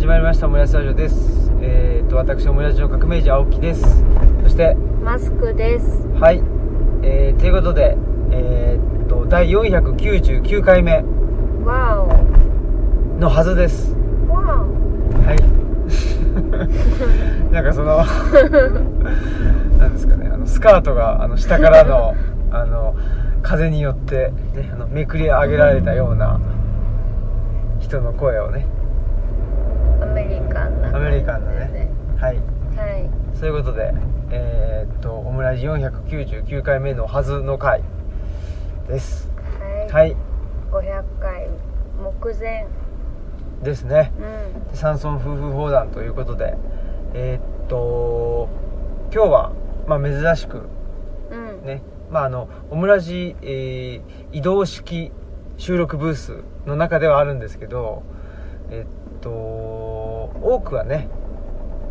始まりましたオムライスラジオです。えー、と私オムライスの革命児青木です。そしてマスクです。はい。えー、ということでえー、と第499回目。わのはずです。お。わはい。なんかその なんですかねあのスカートがあの下からの あの風によって、ね、あのめくり上げられたような人の声をねお。アメリカンなア感じで。メリカンのねはいはい。そういうことでえーっとオムライス499回目のはずの回ですはい。はい500回目前。ですねうん。山村夫婦砲弾ということでえーっと今日は、まあ、珍しくうん。ねまああのオムラジ、えー移動式収録ブースの中ではあるんですけどえっと多くはね、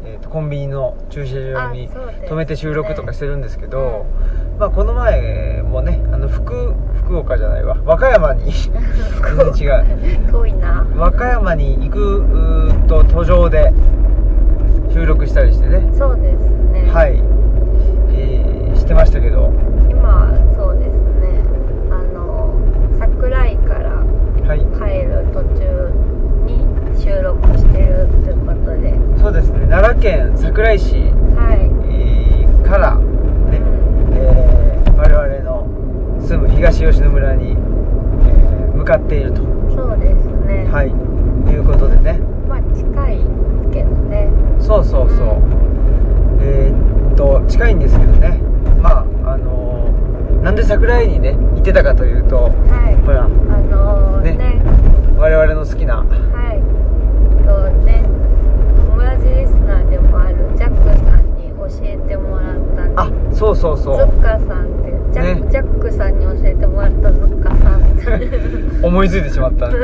えっとコンビニの駐車場に止めて収録とかしてるんですけど、まあこの前もねあの福福岡じゃないわ和歌山に全然違う遠いな。和歌山に行くと途上で収録したりしてねそうですね。。はいい、えーしてましたけど今、そうですね。あの、桜井からはい帰る途中に収録してるということで。そうですね。奈良県桜井市、からね、うん。えー我々の住む東吉野村に、えー向かっていると。そうですね。はい。いうことでね。まあ近いけどね。そうそうそう、えーっと近いんですけどね。まああのーなんで桜井にね行ってたかというとはい。ほら。あのー、ね。ね。我々の好きなはい。とね、友達リスナーでもあるジャックさんに教えてもらったそうそうそズうッカさんってジャ,、ね。ジャックさんに教えてもらったズッカさん。っ て思いついてしまった。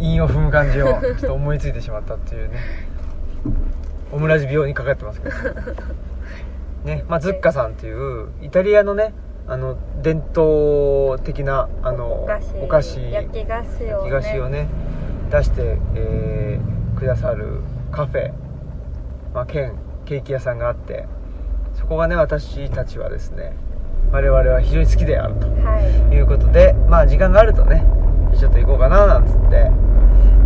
韻を踏む感じをちょっと思いついてしまったっていうね。オムラジ病にかかってますけど。ね。まあズッカさんっていうイタリアのねあの伝統的なあのお菓子焼き菓子をね。菓子をね出して、えーくださるカフェ、まあ、兼ケーキ屋さんがあってそこがね私たちはですね我々は非常に好きであるとはい。うことでまあ時間があるとねちょっと行こうかななんつって、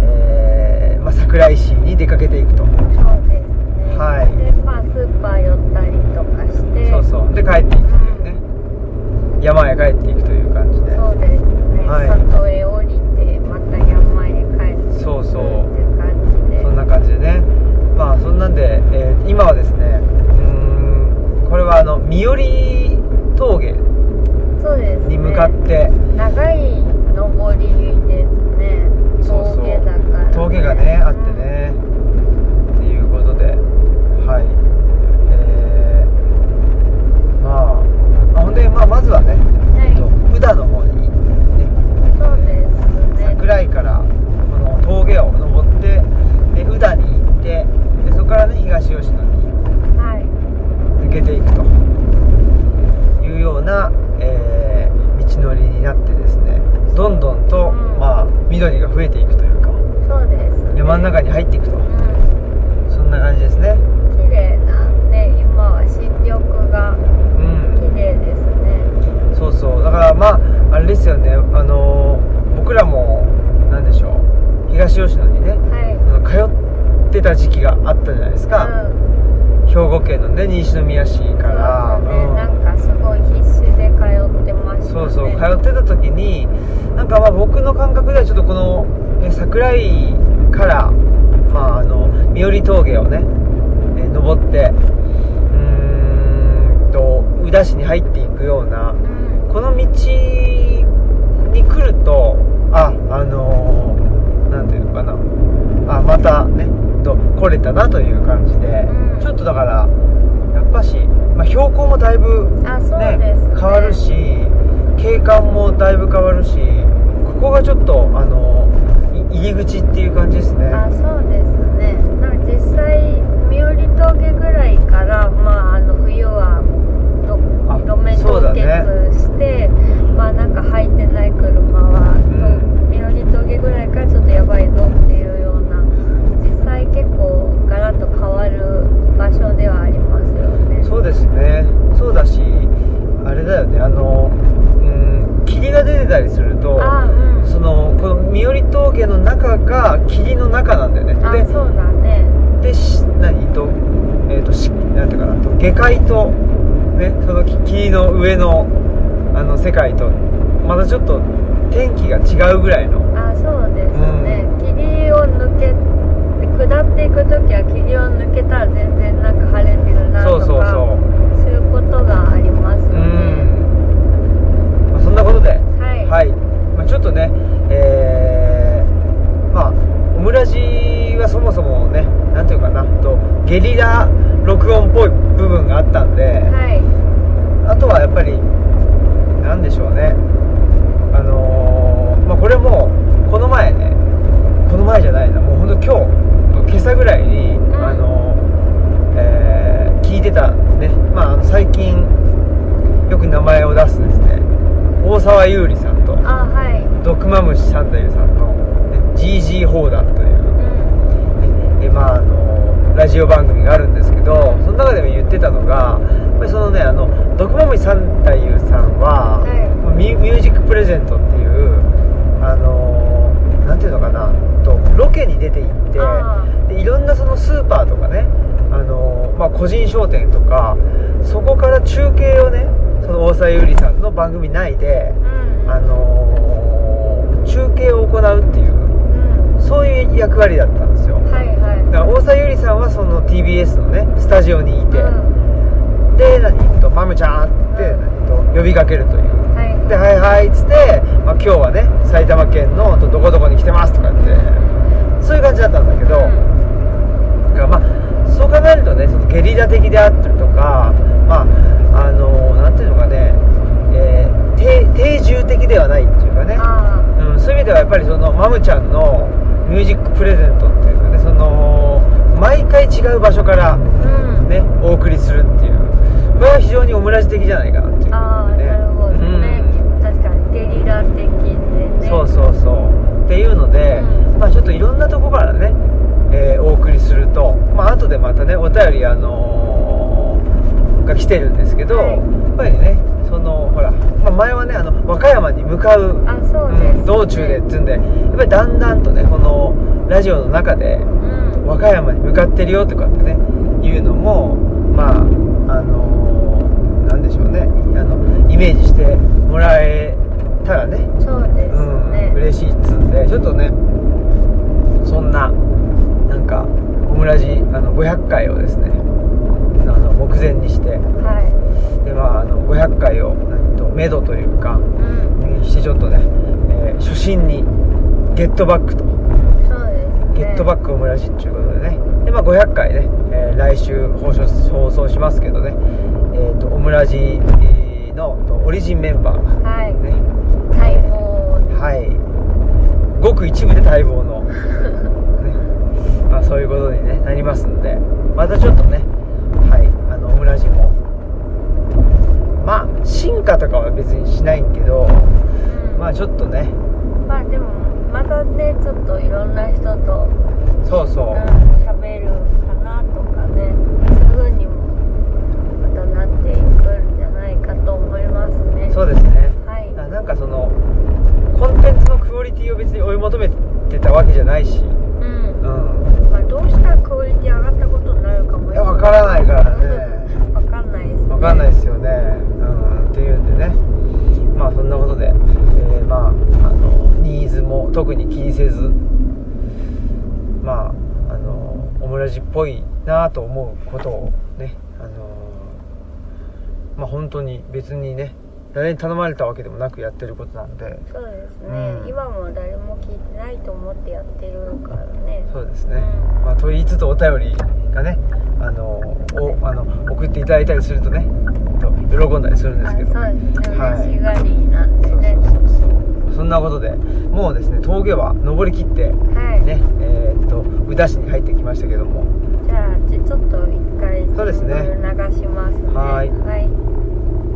えーまあ、桜井市に出かけていくとそうですね。はい。でまあスーパー寄ったりとかして。そうそう。で帰っていくというね。山へ帰っていくという感じで。そうですね、はい。里へ降りてまた山へ帰ってそうそうっていう感じで。そんな感じでね。まあそんなんで、えー今はですねこれはあの三寄峠そうですね。に向かって、長い登りですね。そうそう。峠だから。峠がねあってね。っていうことで。はい。えー、まああほんで、まあ、まずはね、はい。えっと宇田の方にねそうですね。桜井からこの峠を登ってで宇田に行ってでそこからね東吉野にはい抜けていくと。いうような、えー道のりになってですねどんどんと、うん。まあ、緑が増えていくというか。そうですね。山の中に入っていくと。うん。そんな感じですね。綺麗なね今は新緑がうん。綺麗ですね。そうそう。だからまああれですよね。あのー僕らもなんでしょう。東吉野にねはい。通ってた時期があったじゃないですか、うん兵庫県のね西宮市から、ね、うん。なんかすごい必死で通ってましたね。そうそう通ってた時になんかまあ僕の感覚ではちょっとこの、ね、桜井から、まあ、あの三寄峠をね、えー登ってうーんと宇陀市に入っていくようなうん。この道に来るとああのーなんていうのかな。あまたねと来れたなという感じで、うん。ちょっとだからやっぱし、まあ、標高もだいぶね。ね変わるし景観もだいぶ変わるしここがちょっとあのい入り口っていう感じですね。あそうですね。なんか実際三寄峠ぐらいからまああの冬は路面凍ね結して、まあなんか履いてない車は、ん。三寄峠ぐらいからちょっとやばいぞっていうようガラと変わる場所ではありますよね。そうですね。そうだしあれだよね。あのうん霧が出てたりすると、うん、そのこの三寄峠の中が霧の中なんだよね。でそうだね。で何？とえ、ー、としなていうかな？と下界とねその霧の上のあの世界とまたちょっと天気が違うぐらいの。あそうですね、うん、霧を抜け下っていく時は霧を抜けたら全然なんか晴れてるなとかそうそうそうそういうことがありますようねん、まあ、そんなことではいはい、まあ、ちょっとねえー、まあオムラジはそもそもねなんていうかなとゲリラ録音っぽい部分があったんで、はいあとはやっぱりなんでしょうねあのーまあこれもこの前ねこの前じゃないなもうほんと今日今朝ぐらいに、んあのーえー聞いてたねまああの最近よく名前を出すですね大沢優里さんとあはいドクマムシサンタユさんの、ね、GG 砲弾といううんえまああのラジオ番組があるんですけどその中でも言ってたのがやっぱりそのねあのドクマムシサンタユさんは、はい。ミュミュージックプレゼントっていうあのなんていうのかなとロケに出て行ってあでいろんなそのスーパーとかねあの、まあ、個人商店とかそこから中継をねその大沢優里さんの番組内で、うんあの中継を行うっていううん。そういう役割だったんですよ。はいはい。だから大沢優里さんはその TBS のねスタジオにいて、うんで何と「マムちゃん」って呼びかけるという。はい。で「はいはい」っつって、まあ、今日はね埼玉県のどこどこに来てますとかってそういう感じだったんだけど、だからまあそう考えるとねそのゲリラ的であったりとかまああのなんていうのかね、えー定定住的ではないっていうかね、あうん、そういう意味ではやっぱりそのマムちゃんのミュージックプレゼントっていうかねその毎回違う場所からあうん。ねお送りするっていうは非常にオムラジ的じゃないかなっていう。ああ、ねなるほどね、確かにゲリラ的で。うん、ねそうそうそう。っていうので、うん。まあちょっといろんなとこからね、えーお送りするとまあ後でまたねお便りあのーが来てるんですけど、はい。やっぱりねそのほら、まあ、前はねあの和歌山に向かうあそうです、うん道中でっつうんでやっぱりだんだんとねこのラジオの中でうん。和歌山に向かってるよとかってねいうのもまああのでしょうね。あのイメージしてもらえたらね。そうですうんね、嬉しいっつうんでちょっとねそんななんかオムラジあの500回をですねあの目前にして。はでまああの500回を何と目処というかいうん。にしてちょっとね、えー初心にゲットバックと。そうですね。ゲットバックオムラジっていうことでね。で、まあ、500回ね、えー来週放送放送しますけどね、えー、とオムラジのとオリジンメンバー。がはい。ね。待望。はい。ごく一部で待望の、ね。まあ、そういうことに、ね、なりますんで。またちょっとね。はい。あのオムラジも。まあ進化とかは別にしないんけど。うん。まあちょっとね。まあでもまたねちょっといろんな人と。そうそう、うん喋るかなとかねそういう風にもまたなっていくんじゃないかと思いますねそうですね。はい。あなんかそのコンテンツのクオリティを別に追い求めてたわけじゃないし。うん。うん。まあ、どうしたらクオリティ上がったことになるかもいやわからないからね。わかんないですね。わかんないですよね。うん。っていうんでね。まあそんなことで、えーまああのニーズも特に気にせず。まああのオムラジっぽいなと思うことをまあ本当に別にね誰に頼まれたわけでもなくやってることなんで。そうですね、うん。今も誰も聞いてないと思ってやってるからね。そうですね、うん。まあ、と言いつつお便りがねあのおあの送っていただいたりするとねと喜んだりするんですけど。あそうですね、はい。嬉しがりなんでね。そんなことでもうですね峠は登り切ってはい、ねえーっと宇陀市に入ってきましたけども。じゃあじゃあちょっと一回そうですね。流しますね。はい。はい。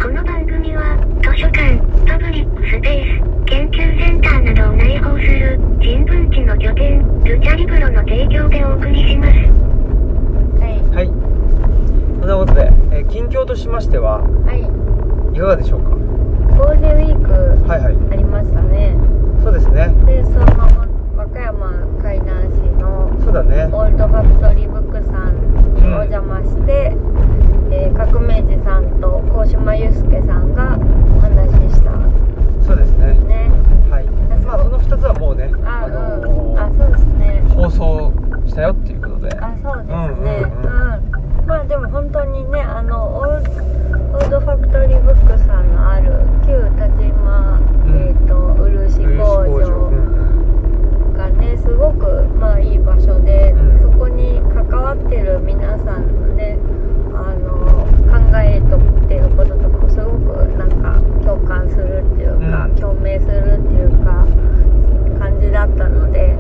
この番組は図書館、パブリックスペース、研究センターなどを内包する人文地の拠点、ルチャリブロの提供でお送りします。はい。はい。はいそんなことで、えー近況ととしましてははい。いかがでしょうか？ゴールデンウィークはいはい。ありましたね。そうですね。でその和歌山海南市のそうだね。オールドファクトリーさんにお邪魔して、えー革命児さんと高島祐介さんがお話しした。そうですね。ね。はい。まあその2つはもうねあ、のうん。あそうですね。放送したよっていうことで。あそうですね。うんうんうん。うん。まあでも本当にねあのオードファクトリーブックさんのある旧田島、うん。えっ、と漆工場がねすごくまあいい場所で、うん関わってる皆さんのねあの考えとっていうこととかもすごくなんか共感するっていうか、うん。共鳴するっていうか感じだったので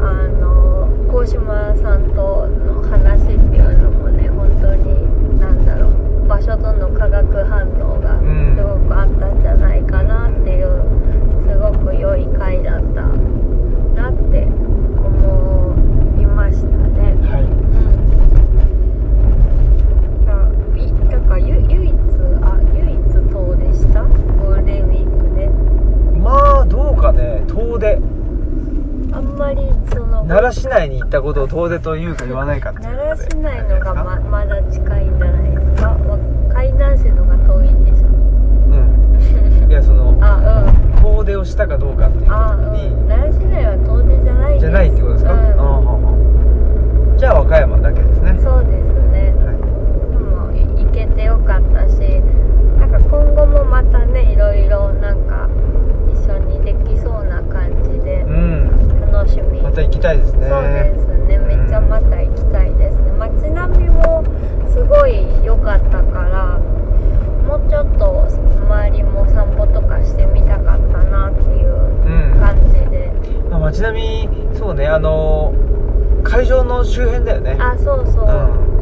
あの高島さんとの話っていうのもね本当になんだろう場所との化学反応がうん。すごくあったんじゃないかなっていうすごく良い回だったなって思いましたね。はいうん。だいだからゆ唯一あ唯一遠でしたゴールデンウィークでまあどうかね遠出あんまりその奈良市内に行ったことを遠出というか言わないかっていう奈良市内のがままだ近いんじゃないですか？わ海南市のが遠いでしょ？うん。いやその あうん。遠出をしたかどうかっていうに、うん。奈良市内は遠出じゃないじゃないってことですか、うん。ああはあじゃあ和歌山だけですね。そうですね。はでもい行けてよかったしなんか今後もまたねいろいろなんか一緒にできそうな感じでいうん楽しみ、また行きたいですね。そうですね。めっちゃまた行きたいですね。街並みもすごい良かったからもうちょっと周りも散歩とかしてみたかったなっていううん。感じで、まあ街並みそうねあの会場の周辺だよね。あそうそう、う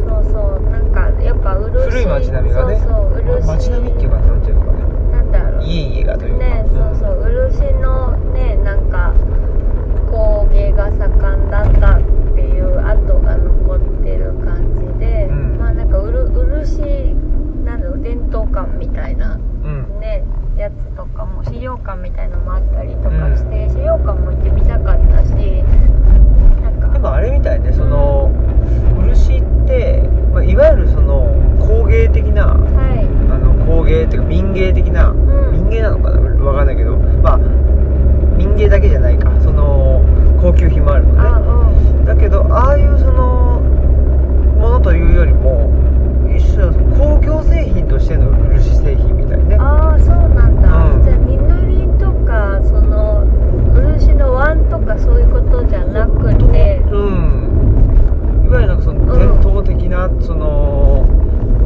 ん。そうそう。なんかやっぱ漆古い街並みがね。そうそう。漆ま街並みっていうかなんていうのかね。なんだろう。家々がというか。ねそうそう。漆のねなんか工芸が盛んだったっていう跡が残ってる感じで、うん。まあなんかうる漆なんだろう伝統館みたいなうん、うんねやつとかも資料館みたいのもあったりとかして、資料館も行ってみたかったしなんか。でもあれみたいねその漆って、まあ、いわゆるその工芸的なはい。あの工芸っていうか民芸的な、ん。民芸なのかな？わかんないけど。まあ民芸だけじゃないか高級品もあるあのねうん。だけどああいうそのものというよりも一種の工業製品としての漆製品みたいねああそうなんだ、うんじゃあ二塗りとかその漆の碗とかそういうことじゃなくてうんいわゆるなんかその伝統的な、その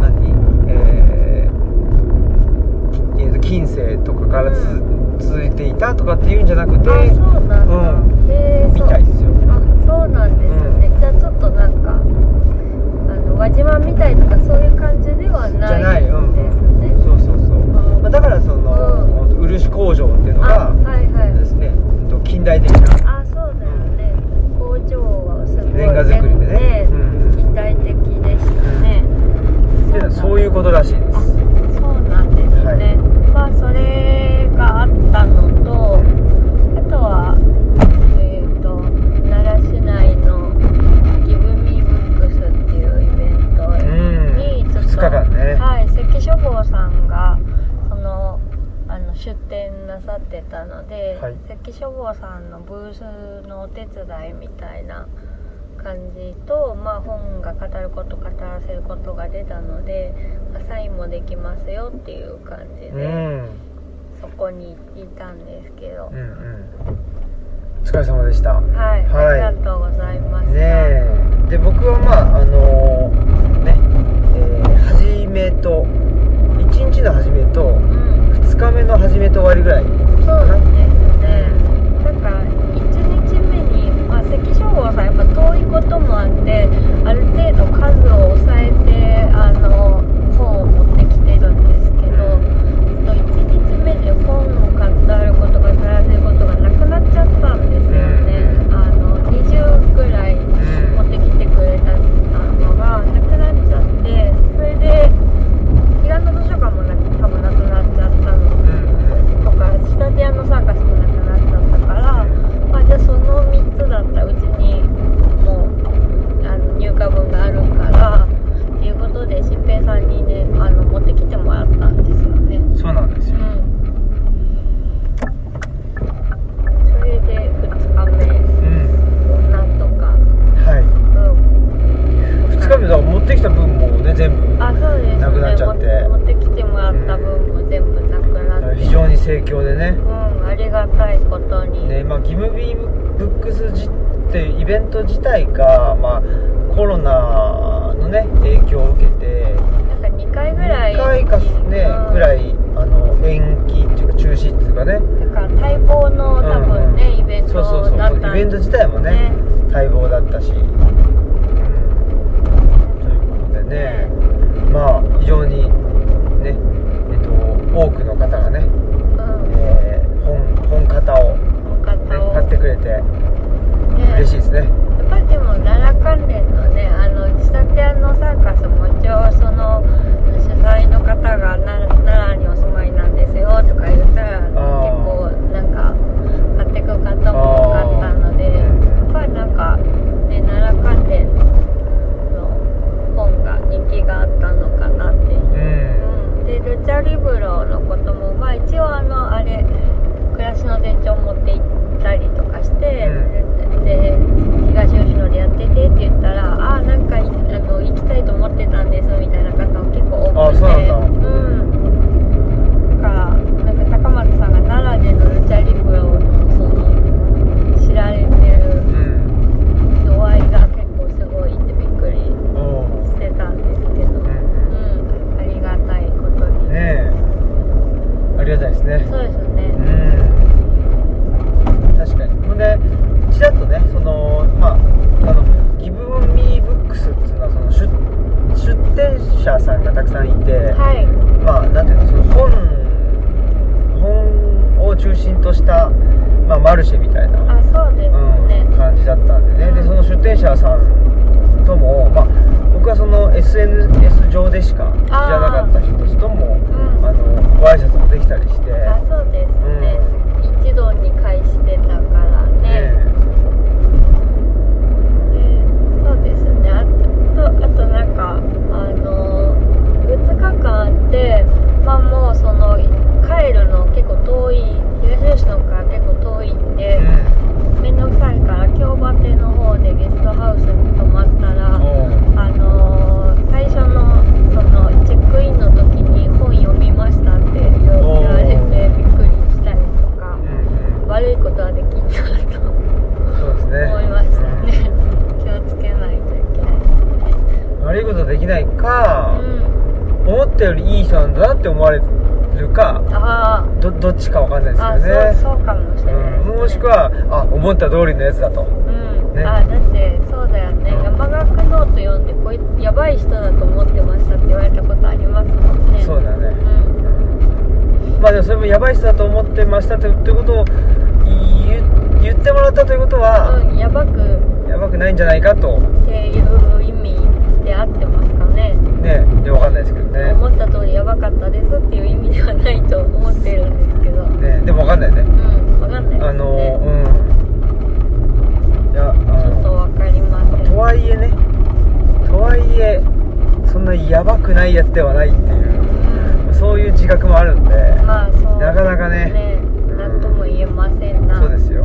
何えーえーと近世とかからつ、う続いていたとかっていうんじゃなくてあそうなんだ、うんへえみたいですよあそうなんですね、じゃあちょっとなんかあの輪島みたいとかそういう感じではじゃないない、うんですね、そうそうそう、まあ、だからその、漆工場っていうのあがはいはいですねえっと近代的なあそうだよね工場はすごいレンガ作りでねうん近代的でしたね、っていうのはそういうことらしいですあそうなんですね、はいまあそれがあったのとあとはえっ、と奈良市内のギブミーブックスっていうイベントうんにちょっと、2日間ねはい関書房さんがそのあの出店なさってたので、はい関書房さんのブースのお手伝いみたいな感じと、まあ、本が語ること語らせることが出たので、まあサインもできますよっていう感じで、うんそこにいたんですけど、うんうん。お疲れ様でした。はい、はい。ありがとうございました、ねえ。で僕はまああのねえー初めと1日の初めとうん。2日目の初めと終わりぐらいそうですね。なんか1日目に、まあ、関省吾さんやっぱ遠いこともあってある程度数あでもそれもやばい人だと思ってましたとということを言ってもらったということは、うん、やばく。やばくないんじゃないかと。っていう意味で合ってますかね。ねでわかんないですけどね。思った通りやばかったですっていう意味ではないと思ってるんですけど。うんねでもわかんないね。分かんないですね。あのうん。いやあちょっとの分かりません。とはいえねとはいえそんなやばくないやつではないっていうそういう自覚もあるんで。うんまあなかなかね。うんなんとも言えませんな。そうですよ。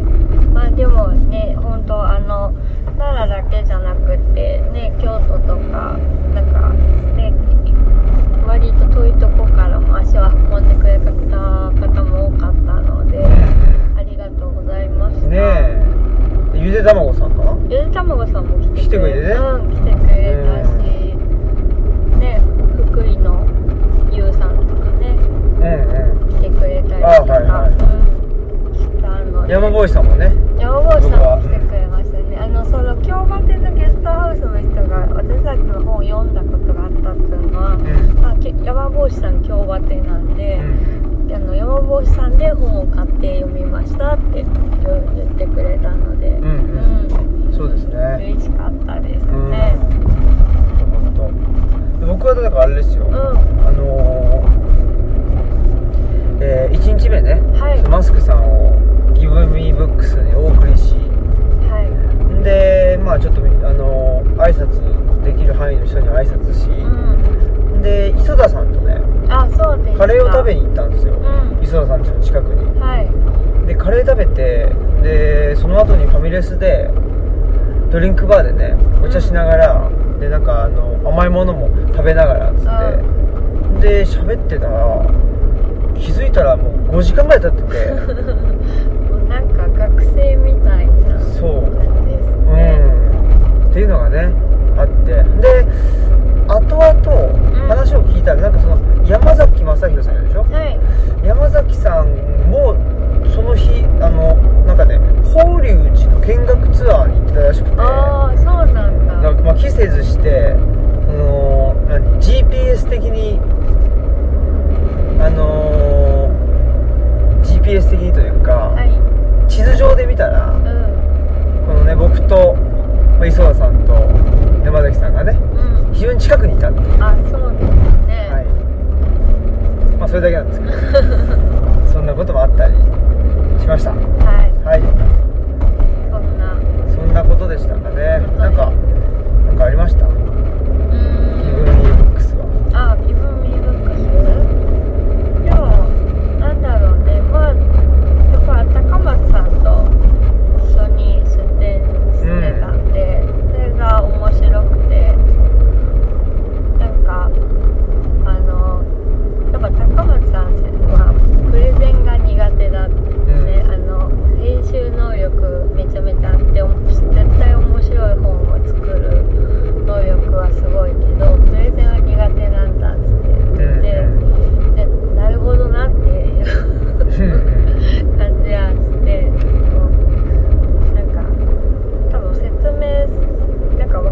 まあでもね本当あの奈良だけじゃなくてね京都とかなんかね割と遠いとこからも足を運んでくれた方も多かったのでありがとうございました。ねえ。ゆで卵さんかな？ゆでたまごさんも来てくれてねうん来てくれたし、ね福井のゆうさんとかね。うんたりとか、あはいはい。山坊さんもね。山坊さんも来てくれましたね。あのその京バテのゲストハウスの人が私たちの本を読んだことがあったっていうのは、うん。まあ、け山坊さん京バテなんで、あの山坊さんで本を買って読みましたって言ってくれたので、うんうん。そうですね。嬉しかったですうん。ね僕はだからあれですよ、うん、あのーえ1日目ね、はい。マスクさんをギブミーブックスにお送りし。はい。でまあちょっとあのー挨拶できる範囲の人には挨拶し、うん。で磯田さんとねあそうですカレーを食べに行ったんですよ、うん。磯田さん家の近くに。はい。でカレー食べてでその後にファミレスでドリンクバーでねお茶しながら、でなんかあの甘いものも食べながらっつって、で喋ってたら気づいたらもう5時間ぐらい経ってて。なんか学生みたいなそう感じですう。ね、ん。っていうのがねあって。で後々ん。話を聞いたらなんかその山崎正弘さんいるでしょ？はい。山崎さんもその日あのなんかね法隆寺の見学ツアーに行ってたらしくて。ああそうなんだ。なんかまあ、期せずして、あのー何 GPS 的に、あのー GPS 的にというか、はい。地図上で見たら、うん。このね、僕と、まあ、磯田さんと山崎さんがね、うん。非常に近くにいたっていう、あそうですね。はい。まあ、それだけなんですけど、そんなこともあったりしました。はい。はい。そんな。そんなことでしたかね。なんか、なんかありましたうギブーミんーブックスは。あギブミーブックスでもなんだろうねまあやっぱ高松さんと一緒に出展してたんで、それが面白くてなんかあのやっぱ高松さんはプレゼンが苦手だって、ねあの編集能力めちゃめちゃあってお絶対面白い本を作る能力はすごいけどプレゼンは苦手なんだっつって言って、でなるほどなっていう感じはしてもうなんか多分説明なんか分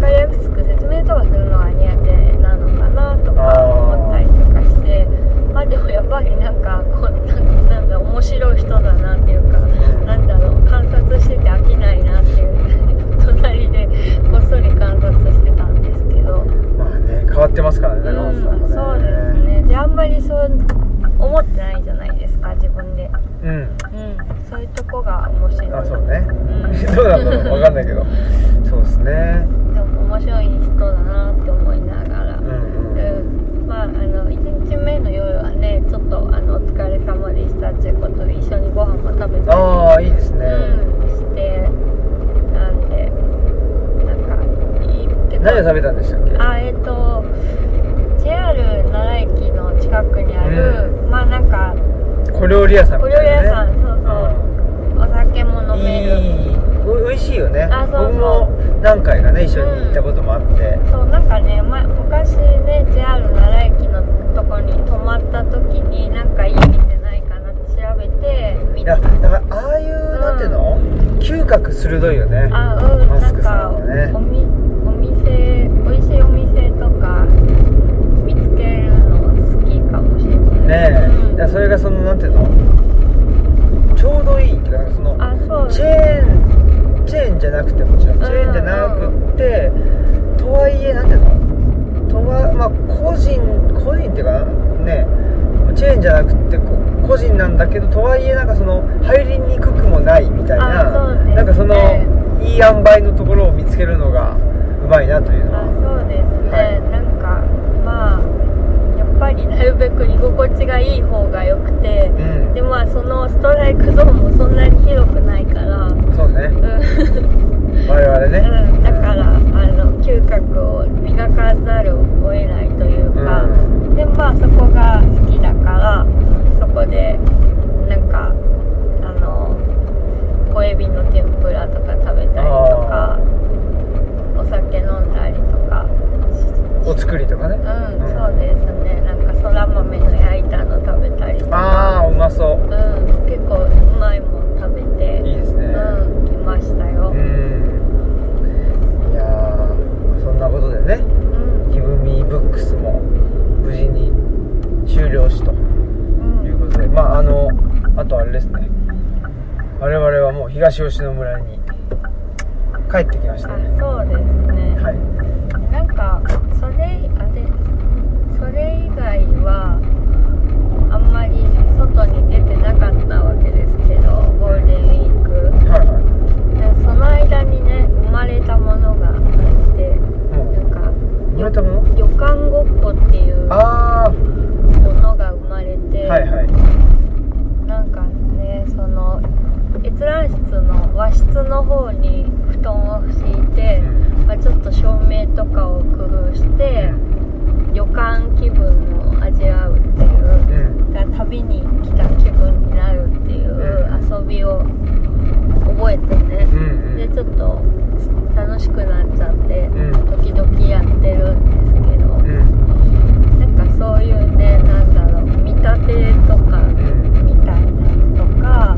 かりやすく説明とかするのは苦手なのかなとか思ったりとかしてまあでもやっぱりなんかこうなんなんだ面白い人だなっていうかなんだろう観察してて飽きないなっていう隣でこっそり観察してたんですけど。まあね、変わってますからね、中本さんもね。うん、そうですねであんまりそう思ってないじゃないですか自分でうん。うんそういうとこが面白いあ、そうね。うん どうなんだろうわかんないけど。そうですね。でも面白い人だなって思いながらうんうん。うんまああの1日目の夜はねちょっとあのお疲れ様でしたっていうことで一緒にご飯も食べたりああ、いいですね。うんしてなんでなんかいい結構何を食べたんでしたっけ？あえっ、と JR 奈良駅の近くにある、まあなんか小料理屋さん小みたいな、ね。料理屋さん、そうそう、お酒も飲める。いい。お美味しいよね。あそうそう。僕も何回かね一緒に行ったこともあって、そうなんかね、ま、昔ね JR 奈良駅のとこに泊まった時になんかいい店ないかなって調べて見いやだからああいう、なんていうの？嗅覚鋭いよね。あうんなんマスクさかんはね。おみお店美味しいお店とか見つけるの好きかもしれない。ねえ、うんいやそれがそのなんていうの？ちょうどいいっていうかそのあそう。チェーンチェーンじゃなくてもちろん。チェーンじゃなくって、とはいえなんていうの？とはまあ個人個人っていうかねチェーンじゃなくてこ個人なんだけどとはいえなんかその入りにくくもないみたいな、ね。なんかそのいい塩梅のところを見つけるのがうまいなというのあはそうですね、はい。なんかまあぱりなるべく居心地がいい方が良くてうん。でまあそのストライクゾーンもそんなに広くないから。うん、そうね。うん、我々ね、だからあの嗅覚を磨かざるを得ないというか、うでまあそこが好きだからそこでなんかあの小エビの天ぷらとか食べたりとかお酒飲んだりとかお作りとかね。うん、うん。そうですね。なんかそら豆の焼いたの食べたりとか。ああうまそう。うん結構うまいもん食べて。いいですね。うん来ましたよ。うん。いやーそんなことでねうん「ギブミーブックスも無事に終了しと。うん。いうことでまああのあとあれですね。我々はもう東吉野村に帰ってきましたあねそうですね、はい。なんかそれあれそれ以外はあんまり外に出てなかったわけですけどゴールデンウィーク。はいはでその間にね生まれたものがあってなんかう生まれたもの？旅館ごっこっていうもあのが生まれて、あはいはい。なんかねその閲覧室の和室の方に布団を敷いて、うんまあ、ちょっと照明とかを工夫して、旅館気分を味わうっていう、だ旅に来た気分になるっていう遊びを覚えてね、でちょっと楽しくなっちゃって、時々やってるんですけど、うなんかそういうねなんだろう見立てとかみたいなのとか。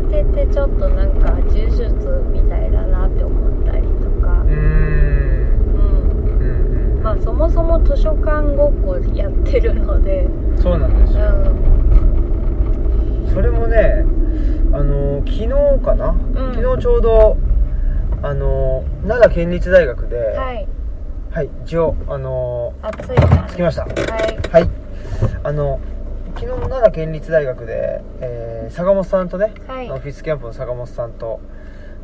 空手ってちょっとなんか呪術みたいだなって思ったりとか。うん。うんうんまあそもそも図書館ごっこやってるので。そうなんですよ、うん、それもねあの昨日かな、うん、昨日ちょうどあの奈良県立大学ではい。はい一応あのー、着きました。はい、はい、あの昨日奈良県立大学で、えー坂本さんとね、はい。オフィスキャンプの坂本さんと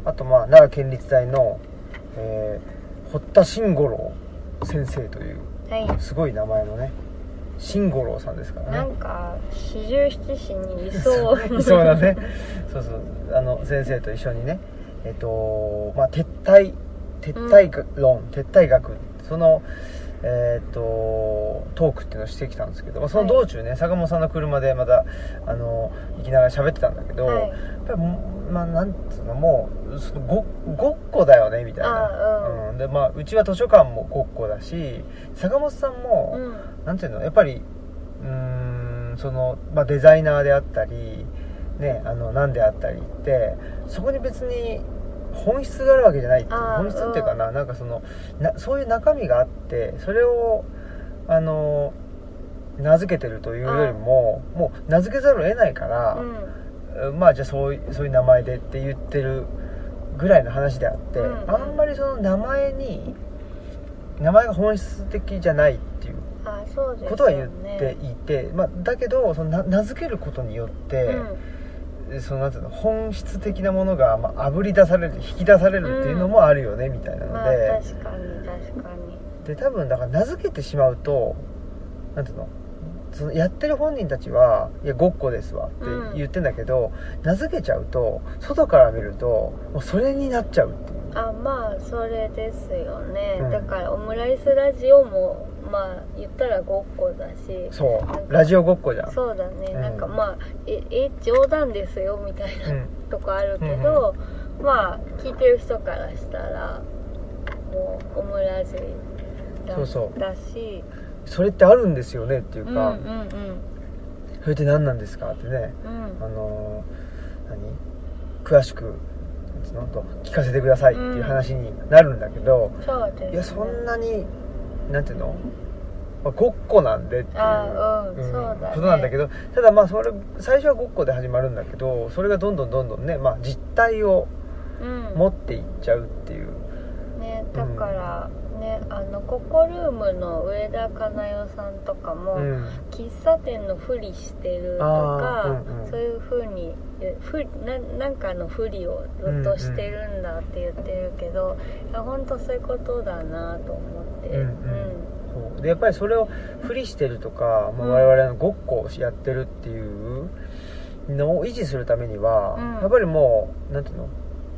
あとまあ奈良県立大の、えー堀田慎五郎先生というはい。すごい名前のね慎五郎さんですからね。なんか四十七士にいそう。い そうだね。そうそう。あの先生と一緒にねえっとまあ撤退撤退論、撤退学そのえっとトークっていうのをしてきたんですけど、まあ、その道中ね、坂本さんの車でまたあの行きながら喋ってたんだけど、はい。やっぱまあなんつうのもうそのごごっこだよねみたいな。あうん。うん、でまあうちは図書館もごっこだし坂本さんも、うん。なんていうのやっぱりうーんその、まあ、デザイナーであったりねあの何であったりってそこに別に本質があるわけじゃないっていう本質っていうかな,、なんかそのなそういう中身があってそれをあの名付けてるというよりももう名付けざるを得ないから、うん。まあじゃあそういそういう名前でって言ってるぐらいの話であって、うんあんまりその名前に名前が本質的じゃないっていうことは言っていて、まあ、だけどそのな名付けることによって、そのなんていうの本質的なものがまああぶり出される引き出されるっていうのもあるよね、みたいなうん、まあので、確かに確かに。で多分だから名付けてしまうとなんていうの？そのやってる本人たちはいやごっこですわって言ってんだけど、名付けちゃうと外から見るともうそれになっちゃうっていう。あまあそれですよね、うん。だからオムライスラジオもまあ言ったらごっこだし。そう。ラジオごっこじゃん。そうだね、うん。なんかまあええ冗談ですよみたいな、うん。とこあるけど、まあ聞いてる人からしたらもうオムラジだそうそう。だしそれってあるんですよねっていううんうんか、うん。それって何なんですかってねうん。あのー何？詳しくの？と聞かせてくださいっていう話になるんだけど、そうです、ね、いやそんなになんていうの、まあごっこなんでっていうあうんそうだね。ことなんだけどただまあそれ最初はごっこで始まるんだけどそれがどんどんどんどんね、まあ、実態をうん。持っていっちゃうっていう、ねだからねあのココルームの上田かな代さんとかも、うん。喫茶店のふりしてるとあか、ーうんうん。そういうふうにえふななんかのふりをずっとしてるんだって言ってるけど、いや本当そういうことだなと思って。うんうん。そう。でやっぱりそれをふりしてるとか、まあ、我々のごっこをやってるっていうのを維持するためには、うん。やっぱりもうなんていうの？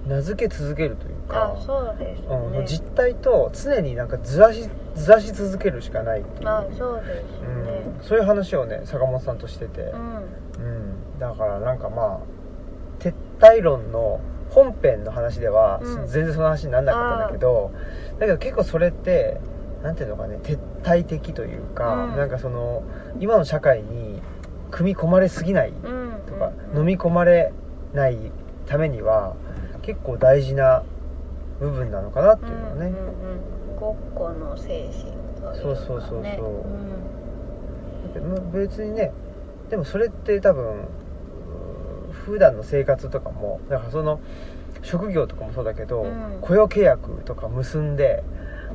名付け続けるというかあそうですうんね、実態と常になんかずらしずらし続けるしかないっていう。あそうですね。うん、そういう話をね坂本さんとしてて、うん。うん、だからなんかまあ撤退論の本編の話では、うん。全然その話にならなかったんだけどだけど結構それってなんていうのかね撤退的というか、うん。なんかその今の社会に組み込まれすぎないうん。とか、うん。飲み込まれないためには結構大事な部分なのかなっていうのはね、うんうんうん、ごっこの精神というか、ね、そうそうそうそう。うん。別にねでもそれって多分普段の生活とかもだからその職業とかもそうだけど、うん。雇用契約とか結んで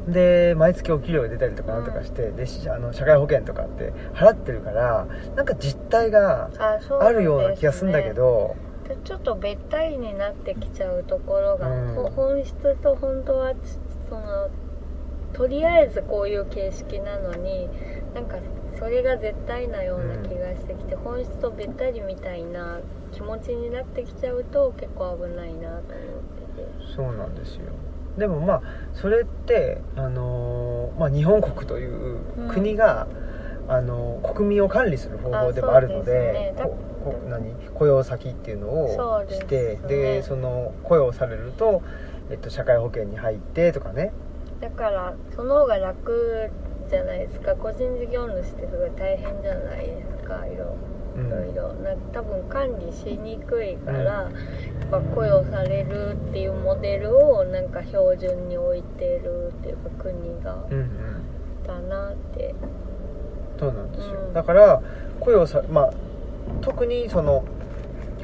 で毎月お給料が出たりとかなんとかして、でしあの社会保険とかって払ってるからなんか実態があるような気がするんだけど、でちょっとべったりになってきちゃうところが、うん。ほ本質と本当はちそのとりあえずこういう形式なのになんかそれが絶対なような気がしてきて、本質とべったりみたいな気持ちになってきちゃうと結構危ないなと思ってて。そうなんですよ。でもまあそれって、あのーまあ、日本国という国が、あのー国民を管理する方法でもあるので何？雇用先っていうのをしてねでその雇用されると、えっと、社会保険に入ってとかね。だからその方が楽じゃないですか。個人事業主ってすごい大変じゃないですか。いろうん。いろいろな多分管理しにくいから、やっぱ雇用されるっていうモデルをなんか標準に置いてるっていうか国が。うんうん。たなって。そうなんですよ、うん。だから雇用さまあ特にその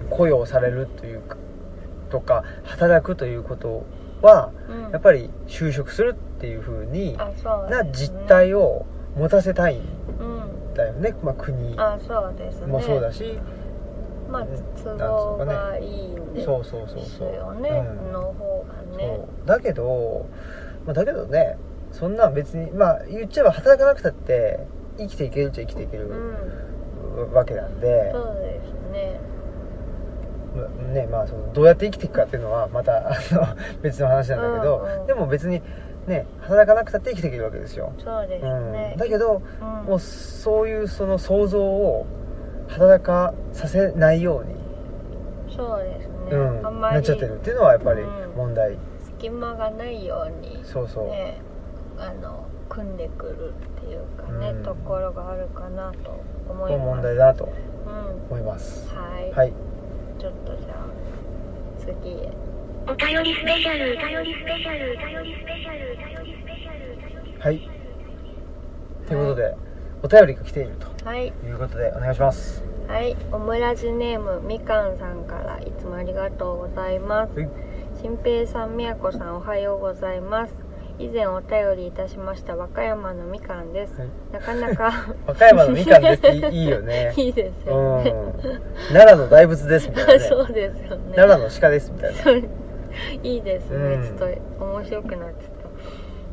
雇用されるというかとか働くということはうん。やっぱり就職するっていう風にあそうなですね。実態を持たせたいんうんだよね、まあ、国あそうですね。もそうだし、まあ都合がいいんでそうそうそうすそうよね、う。んの方がね。そう。だけど、まあ、だけどねそんなん別にまあ言っちゃえば働かなくたって生きていけるっちゃ生きていける。うんわけなんで、そうですね。まねまあ、そのどうやって生きていくかっていうのはまたあの 別の話なんだけど、うんうん。でも別にね働かなくたって生きていけるわけですよ、そうですね。うん、だけどうん。もうそういうその想像を働かさせないように、そうですね、うん、あんまりなっちゃってる。っていうのはやっぱりうん。問題、隙間がないように。そうそう、ねあの組んでくるいうかね、うん。ところがあるかなと思います。問題だとうん。思います。はい、はい。ちょっとじゃあ次へ。お便りスペシャル、お便りスペシャル、お便りスペシャル、お便りスペシャル、お便りスペシャル。はい。ということで、お便りが来ているはい。ということでお願いします。はい。オムラジネームみかんさんからいつもありがとうございます。はい。新平さん、みやこさんおはようございます以前お便りいたしました和歌山のみかんです、はい。なかなか。和歌山のみかんです。っていいよね。いいですうん。よね、奈良の大仏ですみたいなね。そうですよね。奈良の鹿ですみたいな。いいですね、うん。ちょっと面白くなってき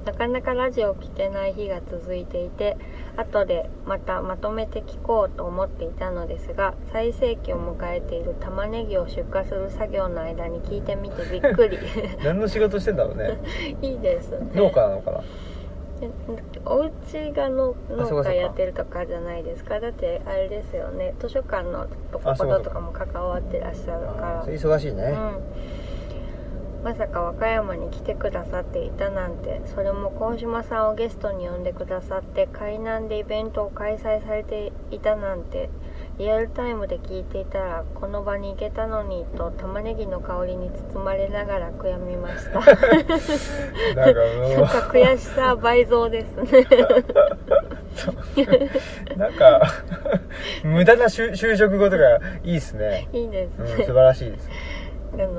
た。なかなかラジオを聞けない日が続いていて後でまたまとめて聞こうと思っていたのですが最盛期を迎えている玉ねぎを出荷する作業の間に聞いてみてびっくり。何の仕事してんだろうね。いいですね。農家なのかな？えお家がの農家やってるとかじゃないですか。だってあれですよね。図書館のとこととかも関わってらっしゃるから。忙しいね、うん、まさか和歌山に来てくださっていたなんて。それも鴻島さんをゲストに呼んでくださって海南でイベントを開催されていたなんて。リアルタイムで聞いていたらこの場に行けたのにと玉ねぎの香りに包まれながら悔やみました。なんか悔しさ倍増ですね。う。なんか無駄な就就職後とかいいっすね、いいですうん、ね、素晴らしいです伝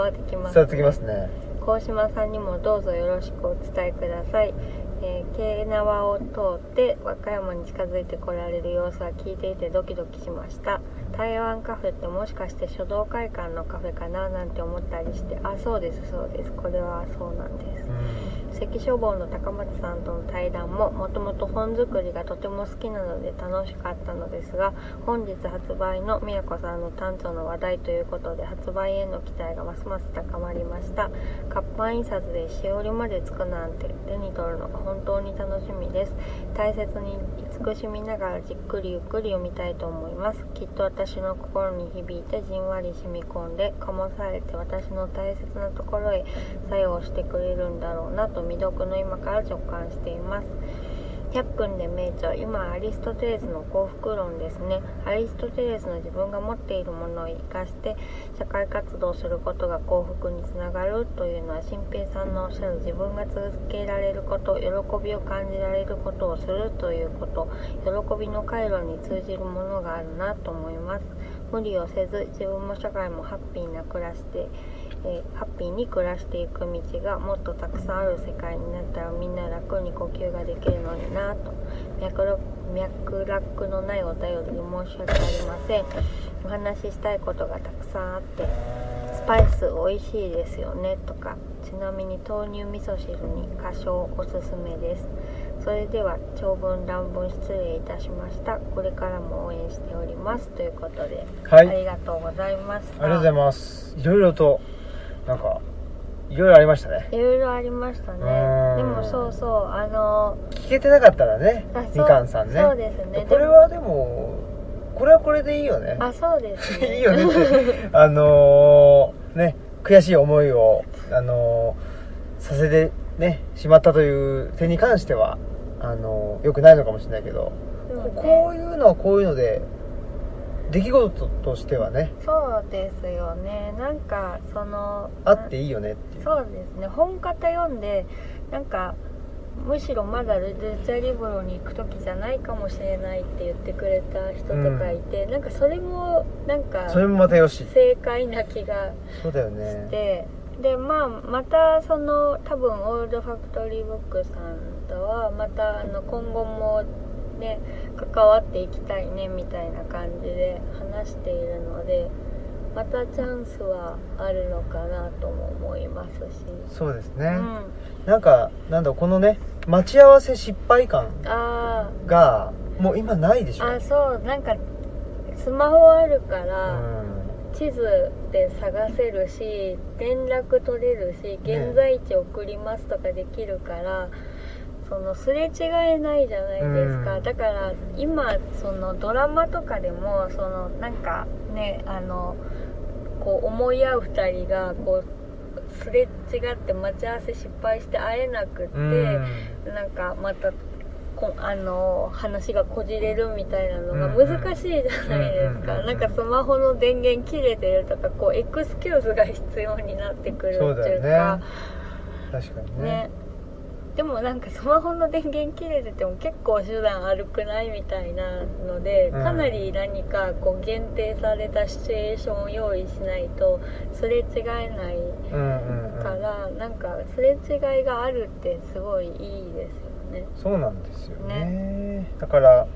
わってきます。伝わってきますね。鴻島さんにもどうぞよろしくお伝えください、えー、京奈和を通って和歌山に近づいてこられる様子は聞いていてドキドキしました。台湾カフェってもしかして書道会館のカフェかな？なんて思ったりしてあそうですそうです。これはそうなんですうん関書房の高松さんとの対談ももともと本作りがとても好きなので楽しかったのですが本日発売の宮子さんの短調の話題ということで発売への期待がますます高まりました。活版印刷でしおりまでつくなんて手に取るのが本当に楽しみです。大切に慈しみながらじっくりゆっくり読みたいと思います。きっと私の心に響いてじんわり染み込んで醸されて私の大切なところへ作用してくれるんだろうなと未読の今から直感しています。100分で名著今アリストテレスの幸福論ですね。アリストテレスの自分が持っているものを生かして社会活動することが幸福につながるというのは新平さんのおっしゃる自分が続けられること喜びを感じられることをするということ喜びの回路に通じるものがあるなと思います。無理をせず自分も社会もハッピーな暮らしてえーハッピーに暮らしていく道がもっとたくさんある世界になったらみんな楽に呼吸ができるのになと。脈絡のないお便りで申し訳ありません。お話ししたいことがたくさんあってスパイス美味しいですよねとかちなみに豆乳味噌汁に花椒おすすめです。それでは長文乱文失礼いたしました。これからも応援しております。ということで、はい。ありがとうございました。ありがとうございます。いろいろとなんかいろいろありましたね。いろいろありましたね。うん。でもそうそうあの聞けてなかったらねみかんさんね。そうですね。これはでもこれはこれでいいよね。あそうですね。いいよねあのーね悔しい思いをあのーさせてねしまったという点に関してはあのー良くないのかもしれないけどね。ここういうのはこういうので出来事としてはね。そうですよね。なんかそのあっていいよねっていう。そうですね。本方読んでなんかむしろまだルチャリブロに行く時じゃないかもしれないって言ってくれた人とかいて、なんかそれもなんかそれもまたよし。正解な気がそうだよしね。て、でまあまたその多分オールドファクトリーブックさんとはまたあの今後もね関わっていきたいねみたいな感じで話しているのでまたチャンスはあるのかなとも思いますし、そうですね、うん、なんかなんだこのね待ち合わせ失敗感あがもう今ないでしょ。ーあそうなんかスマホあるかうら、ん。地図で探せるし連絡取れるし現在地送りますとかできるから、そのすれ違えないじゃないですか、うん。だから今そのドラマとかでもそのなんかねあのこう思い合う2人がこうすれ違って待ち合わせ失敗して会えなくって、うん。なんかまたこあの話がこじれるみたいなのが難しいじゃないですか、うんうんうんなんかスマホの電源切れてるとかこうエクスキューズが必要になってくるっていうか。ね。確かにね。ねでもなんかスマホの電源切れてても結構手段悪くないみたいなのでうん。かなり何かこう限定されたシチュエーションを用意しないとすれ違えないうんうんうんから、なんかすれ違いがあるってすごいいいですよね。そうなんですよね。だから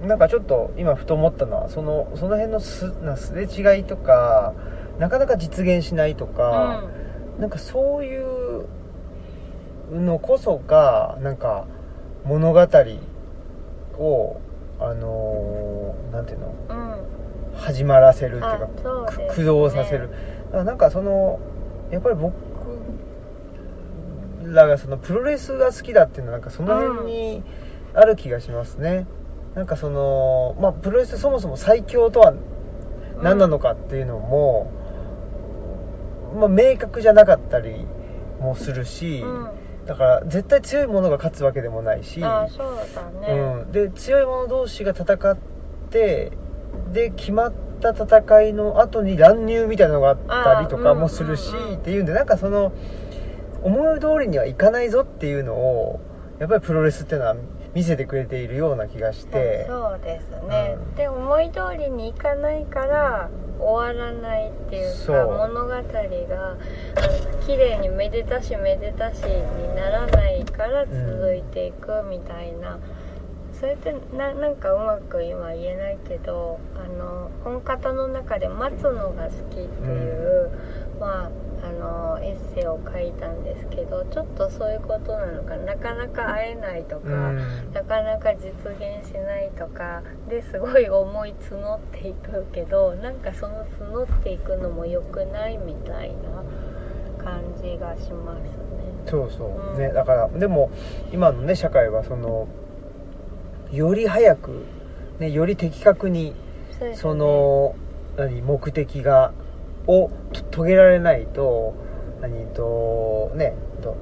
なんかちょっと今ふと思ったのはそのその辺のすなすれ違いとかなかなか実現しないとか、なんかそういうのこそがなんか物語をあのーなんていうの？うんうん始まらせるっていうあかそうね。く駆動させる。なんかそのやっぱり僕らがそのプロレスが好きだっていうのはなんかその辺にある気がしますね、なんかそのまあプロレスそもそも最強とは何なのかっていうのも、まあ、明確じゃなかったりもするし、うんだから絶対強いものが勝つわけでもないし、あそうだね、うん、で強い者同士が戦ってで決まった戦いの後に乱入みたいなのがあったりとかもするし、うんうんっていうんでなんかその思い通りにはいかないぞっていうのをやっぱりプロレスっていうのは見せてくれているような気がして。そうですね、うん。で思い通りにいかないから終わらないっていうか物語が綺麗にめでたしめでたしにならないから続いていくみたいな、それってななんかうまく今言えないけどあの本方の中で待つのが好きっていう、まああのエッセイを書いたんですけどちょっとそういうことなのかな。なかなか会えないとか、うん。なかなか実現しないとかですごい思い募っていくけどなんかその募っていくのも良くないみたいな感じがしますね。そうそう、うん。ねだからでも今のね社会はそのより早く、ね、より的確にそね。その何目的がをと遂げられないと何とねと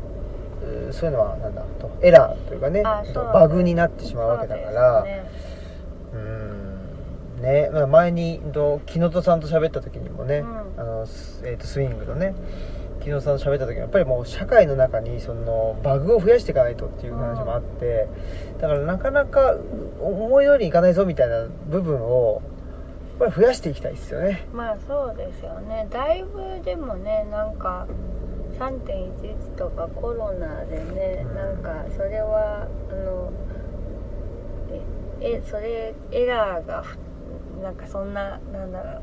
うそういうのはなんだとエラーというかねバグになってしまうわけだから。そうんね。まあ前にと木野戸さんと喋った時にもね、うん。あのス,、えーとスイングのね木野戸さんと喋った時にやっぱりもう社会の中にそのバグを増やしていかないとっていう話もあって、だからなかなか思い通りにいかないぞみたいな部分をやっぱり増やしていきたいですよね。まあそうですよね。だいぶでもねなんか3.11とかコロナでねうんなんかそれはあのえそれエラーがなんかそんななんだろう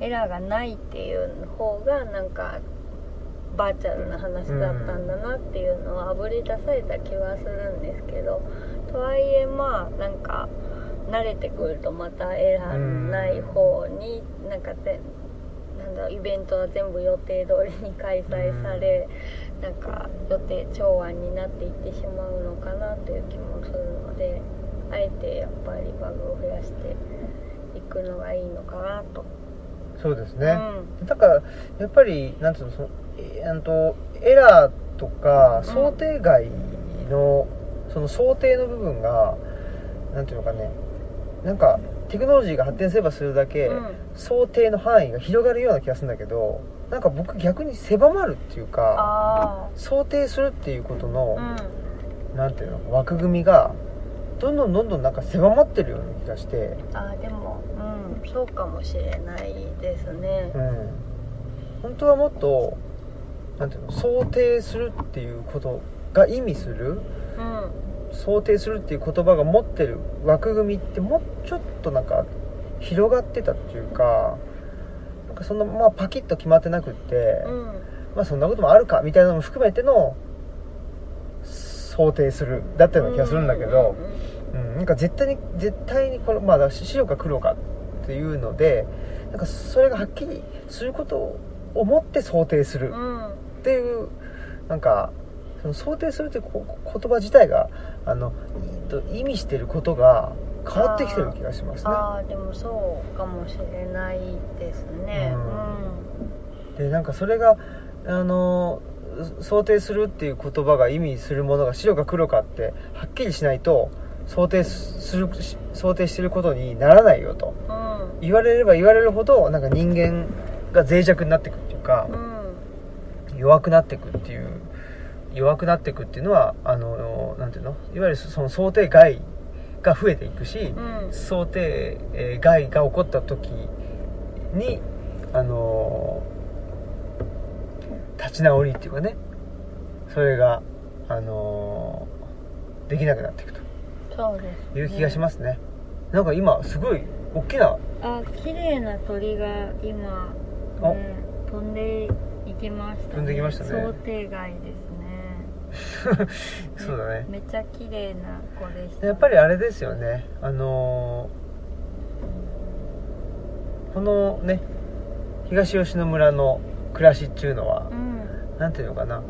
エラーがないっていう方がなんかバーチャルな話だったんだなっていうのはあぶり出された気はするんですけど。とはいえまあなんか慣れてくるとまたエラーのない方になんかぜなんだイベントは全部予定通りに開催されなんか予定調和になっていってしまうのかなという気もするのであえてやっぱりバグを増やしていくのがいいのかなと。そうですね、うん。だからやっぱりなんていうのそのえーとエラーとかうん。想定外の、その想定の部分がなんていうのかねなんかテクノロジーが発展すればするだけ、うん。想定の範囲が広がるような気がするんだけどなんか僕逆に狭まるっていうかあ想定するっていうことのあ、なんていうの枠組みがどんどんどんどんなんか狭まってるような気がして。あでもうんそうかもしれないですね。うん。本当はもっとなんていうの想定するっていうことが意味するうん想定するっていう言葉が持ってる枠組みってもうちょっとなんか広がってたっていうかなんかそんなまあパキッと決まってなくって、うん。まあそんなこともあるかみたいなのも含めての想定するだったような気がするんだけど、うん、なんか絶対に絶対にこれまあ白か黒かっていうのでなんかそれがはっきりすることを思って想定するうんうんっていうなんかその想定するっていうこ言葉自体があの意味してることが変わってきてる気がしますね。ああでもそうかもしれないですね。うでなんかそれがあの想定するっていう言葉が意味するものが白か黒かってはっきりしないと想定するし想定してることにならないよと。うん。うん言われれば言われるほどなんか人間が脆弱になっていくっていうかうん。弱くなっていくっていう弱くなっていくっていうのはあのなんていうの？いわゆるその想定外が増えていくし、うん。想定えー外が起こった時にあの立ち直りっていうかねそれがあのできなくなっていくと。そうです、ね、いう気がしますね。なんか今すごい大きなあ綺麗な鳥が今、お。ね、飛んでいきました、ね、飛んできましたね。想定外です。ね そうだね。めっちゃ綺麗な子でした。やっぱりあれですよね。あのーこのね東吉野村の暮らしっていうのはうん。なんていうのかな。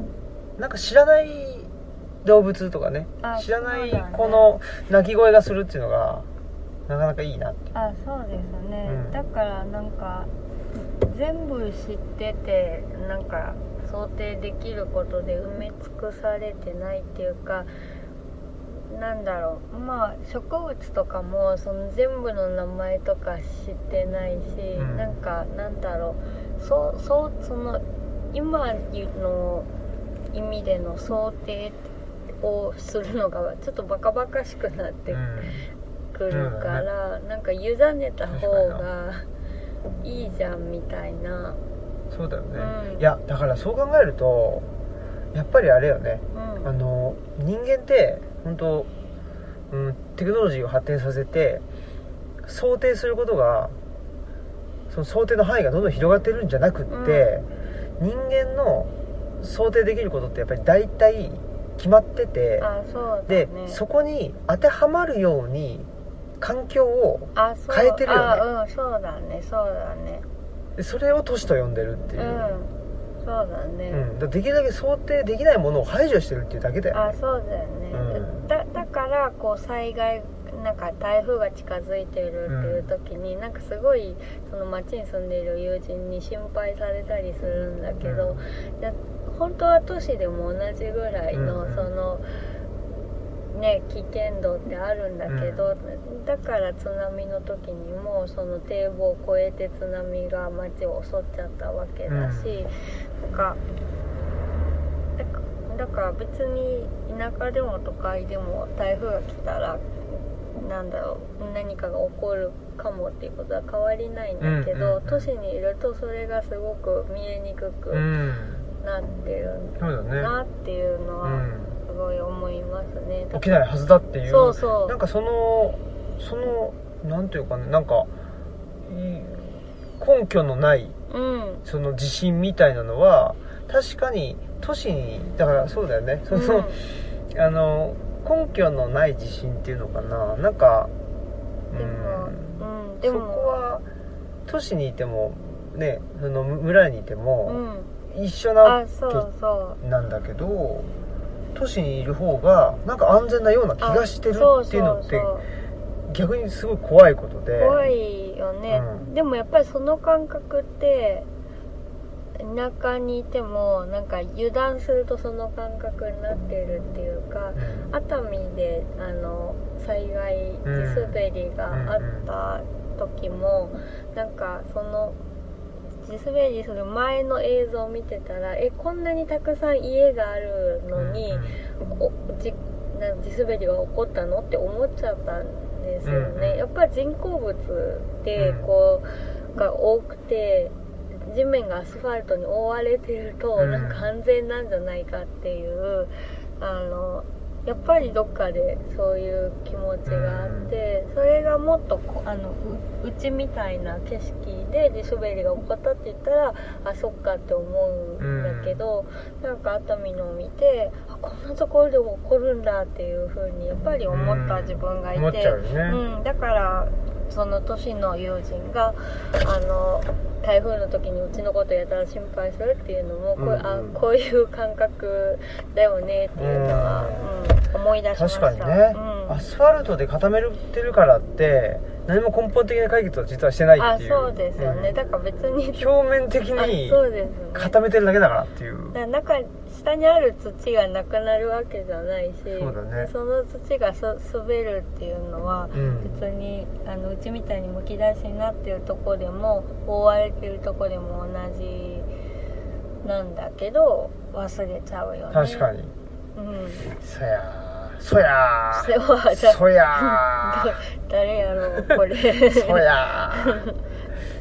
なんか知らない動物とかねあ知らない子の鳴き声がするっていうのがなかなかいいなってあそうですね、うん。だからなんか全部知っててなんか想定できることで埋め尽くされてないっていうかなんだろう。まあ植物とかもその全部の名前とか知ってないし、うん。なんかなんだろう。そうそうその今の意味での想定をするのがちょっとバカバカしくなってうんくるから、なんか委ねた方がいいじゃんみたいなそうだよね、うん。いやだからそう考えるとやっぱりあれよね。うん。あの人間って本当、うん、テクノロジーを発展させて想定することがその想定の範囲がどんどん広がってるんじゃなくって、人間の想定できることってやっぱり大体決まっててあそね。でそこに当てはまるように環境を変えてるよね。あうんそうだねそうだねでそれを都市と呼んでるっていう。う、ん。そうだね、うん。だできるだけ想定できないものを排除してるっていうだけだよ。あそうだよね、うん。だだからこう災害なんか台風が近づいてるっていう時に、なんかすごいその町に住んでいる友人に心配されたりするんだけど、うん。本当は都市でも同じぐらいの、うん。そのね危険度ってあるんだけど、だから津波の時にもその堤防を越えて津波が町を襲っちゃったわけだし、なんかだかだから別に田舎でも都会でも台風が来たらなんだろう何かが起こるかもっていうことは変わりないんだけど、うんうんうん。都市にいるとそれがすごく見えにくくうん。なってるなっていうのはうん。すごい思いますね、起きないはずだっていう。そうそう。なんかそのそのなんていうかねなんかい根拠のないうん。その地震みたいなのは確かに都市にだからそうだよね。その、あの根拠のない地震っていうのかな。なんかうん、でもうん。でそもこは都市にいてもねその村にいてうもん。一緒なわけなんだけど都市にいる方がなんか安全なような気がしてるっていうのって逆にすごい怖いことで。怖いよね、うん。でもやっぱりその感覚って田舎にいてもなんか油断するとその感覚になってるっていうかうん。熱海であの災害地滑りがあった時も、なんかその地滑りする前の映像を見てたらえこんなにたくさん家があるのに、うんおじな地滑りが起こったのって思っちゃったんですよね、うんやっぱ人工物でうん。こう、が多くて地面がアスファルトに覆われてると、うん。なんか安全なんじゃないかっていうあのやっぱりどっかでそういう気持ちがあって、それがもっとこあのううちみたいな景色で地滑りが起こったって言ったらあそっかって思うんだけど、なんか熱海のを見てあこんなところでも起こるんだっていう風にやっぱり思った自分がいて、うよね、うん、だからその年の友人があの台風の時にうちのことやったら心配するっていうのもこう,、うんうん。あこういう感覚だよねっていうのは、うん。思い出しました。確かにね、うん。アスファルトで固めてるからって何も根本的な解決は実はしてないあっていう。そうですよね、うん。だから別に表面的あに固めてるだけだからっていう下にある土がなくなるわけじゃないしそうだね。その土がそ滑るっていうのはうん。別にあのうちみたいにむき出しになってるとこでも覆われてるとこでも同じなんだけど忘れちゃうよね。確かに。うん。そやー。そやー。そや 誰やろうこれ。ーそやー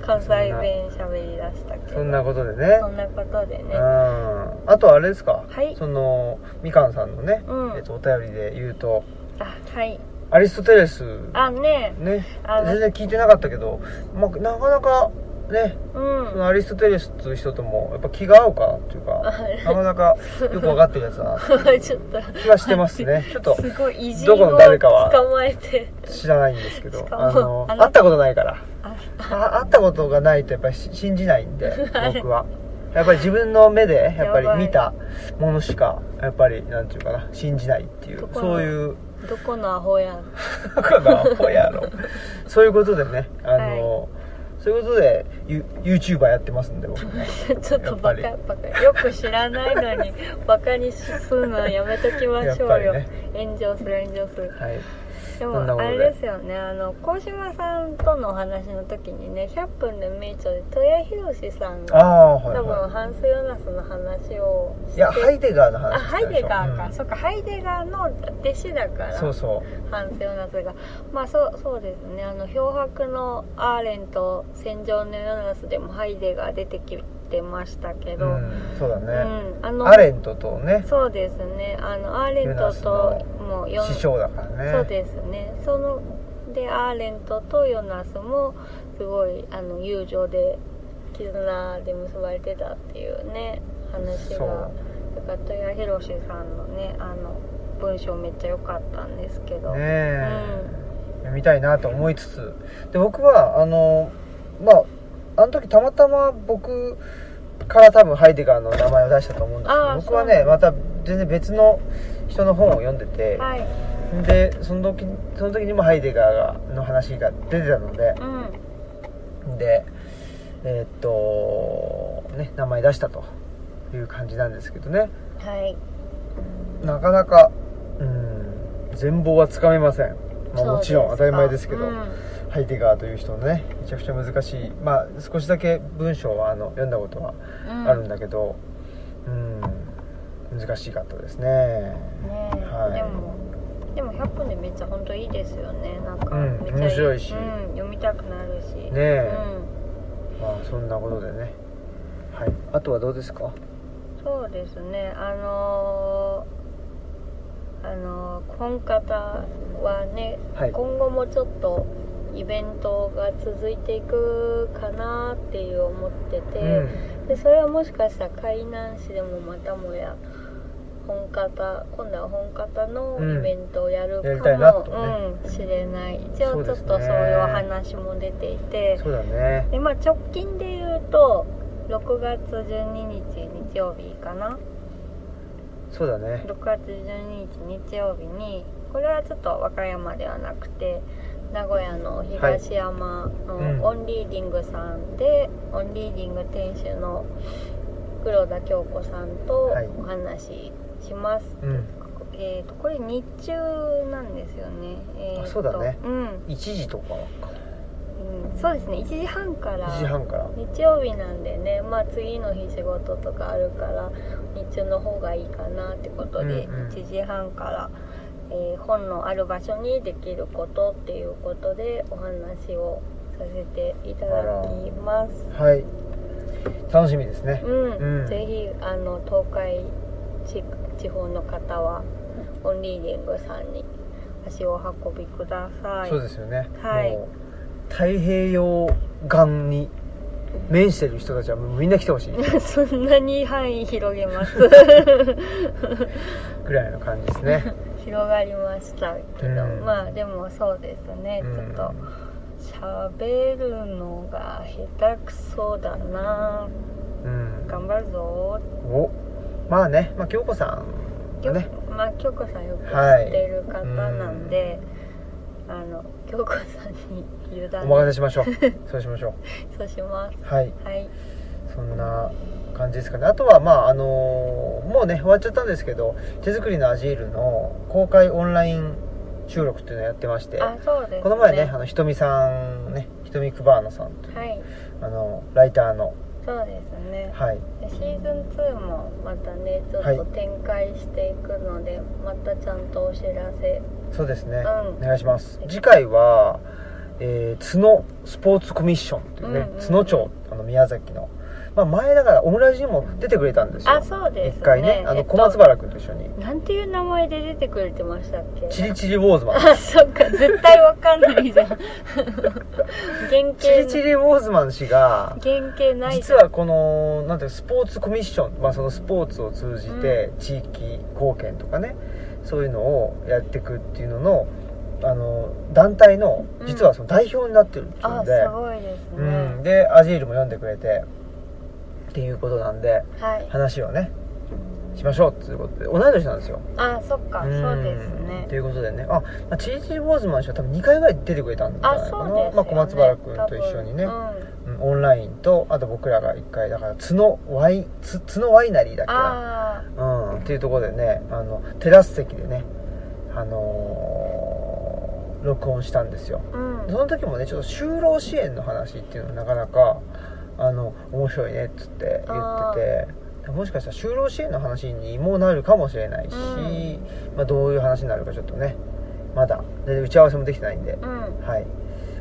関西弁喋りだしたけど。そんなことでね。そんなことでね。うん。あとあれですか、はい。そのみかんさんのね、うん。えっと、お便りで言うと。あはい。アリストテレス。あね。ね。全然聞いてなかったけど、まあ、なかなかねうん。そのアリストテレスっていう人ともやっぱ気が合うか？っていうかなかなかよく分かってるやつだな。ちょっと。気はしてますね。ちょっとすごいどこをの誰かは捕まえて。知らないんですけど。あの会ったことないから 会ったことがないとやっぱりし信じないんで 僕は。やっぱり自分の目でやっぱり見たものしかやっぱりなんていうかな信じないっていうどこのそういう。どこのアホやん。だからほやろ。そういうことでねあの、そういうことでユ YouTuber やってますんで僕。ねちょっとバカバカ。よく知らないのにバカにするのはやめときましょうよ、ね。炎上する炎上する。はいでもあれで。すよね。あの鴻島さんとのお話の時にね100分で名著で戸谷宏さんあがあはい多分はハンス・ヨナスの話をいいやハイデガーの話あハイデガーか、うん。そっかハイデガーの弟子だからそうそハンス・ヨナスが。まあそうそうですね。あの漂白のアーレンと戦場のヨナスでもハイデガー出てきてましたけう、ど、うん、そうだうね、んあのアレントとね。そうですね。あのアーレントとも師匠だからね。そうですね。そのでアーレントとヨナスもすごいあの友情で絆で結ばれてたっていうね話がだから戸谷宏さんのねあの文章めっちゃ良かったんですけど、ねえ、読みたいなと思いつつ。で僕はあのまああの時たまたま僕から多分ハイデガーの名前を出したと思うんですけど僕はねまた全然別の人の本を読んでて、はい。でその時その時にもハイデガーがの話が出てたのでうん。でえーっとね名前出したという感じなんですけどね。はい。なかなかうん全貌はつかめません、まあ、もちろん当たり前ですけど。うんハイデガーという人のねめちゃくちゃ難しい。まあ少しだけ文章はあの読んだことはうんあるんだけどうん難しかったですね。ねえ、はい。でもでも100分でめっちゃ本当いいですよね。なんかうんめっちゃ面白いし。うん、読みたくなるし。ねえ。うん。まあそんなことでね。はい。あとはどうですか？そうですね。あのーあのー本方はね、はい。今後もちょっとイベントが続いていくかなっていう思ってて、うん。でそれはもしかしたら海南市でもまたもや本方今度は本方のイベントをやるかも、うん、しれない。一応ちょっとそういうお話も出ていてそうだね。で、まあ、直近で言うと6月12日日曜日かな？そうだね。6月12日日曜日にこれはちょっと和歌山ではなくて名古屋の東山のはいうん。オンリーディングさんで、オンリーディング店主の黒田杏子さんとはい。お話しします、うん。えー、とこれ日中なんですよね、えーそうだね。うん、1時とかか。うん、そうですね。1時半から。1時半から。日曜日なんでね。まあ次の日仕事とかあるから日中の方がいいかなってことで、うんうん。1時半から、ええー本のある場所にできることっていうことでお話をさせていただきます。はい。楽しみですね。うん、うん。ぜひあの東海地地方の方はオンリーディングさんに足をお運びください。そうですよね、はい。太平洋岸に面してる人たちはみんな来てほしい。そんなに範囲広げます。ぐらいの感じですね 広がりましたけど、うん。まあでもそうですね、うん。ちょっと喋るのが下手くそだな。うん頑張るぞ。お。まあね、まあ、京子さんがね。まあ京子さんよく知はいってる方なんで、あの京子さんに委ねお任せしましょう。そうしましょ そうします。うはい。はい。そんな感じですかね。あとはまああのもうね終わっちゃったんですけど手作りのアジールの公開オンライン収録っていうのをやってましてあそうですね。この前ねあのひとみさんねひとみクバーナさんという、はい。あのライターの。そうですね、はい。でシーズン2もまたねちょはいっと展開していくので、またちゃんとお知らせ。そうですね、うん。お願いします。次回は、えー、角スポーツコミッションというね、うんうんうん。角町あの宮崎の、まあ、前だからオムラジにも出てくれたんですよ。あそうですね。一回ね。あえっとの小松原君と一緒に、なんていう名前で出てくれてましたっけ？チリチリウォーズマンあそっか。絶対わかんないじゃん。原チリ型チリウォーズマン氏が原型ない実はこのなんていうスポーツコミッション、まあ、そのスポーツを通じて地域貢献とかねそういうのをやっていくっていうののあの団体のうん。実はその代表になってるっていうんあで、すごいですうね、ん、でアジールも読んでくれてっていうことなんではい。話をねしましょうっていうことで同い年なんですよ。あそっかそうですね。ということでね。あ、まあ、チリチリウォーズマン氏は多分2回ぐらい出てくれたんじゃあないかなね。まあ、小松原君と一緒にね、うん。うんオンラインとあと僕らが1回だから角ワイつ角ワイナリーだっけな。あうん。っていうところでねあのテラス席でねあのー録音したんですよ。あうん。その時もねちょっと就労支援の話っていうのなかなかあの面白いねっつって言っててもしかしたら就労支援の話にもなるかもしれないし、うまあ、どういう話になるかちょっとねまだで打ち合わせもできてないんで、うん。はい。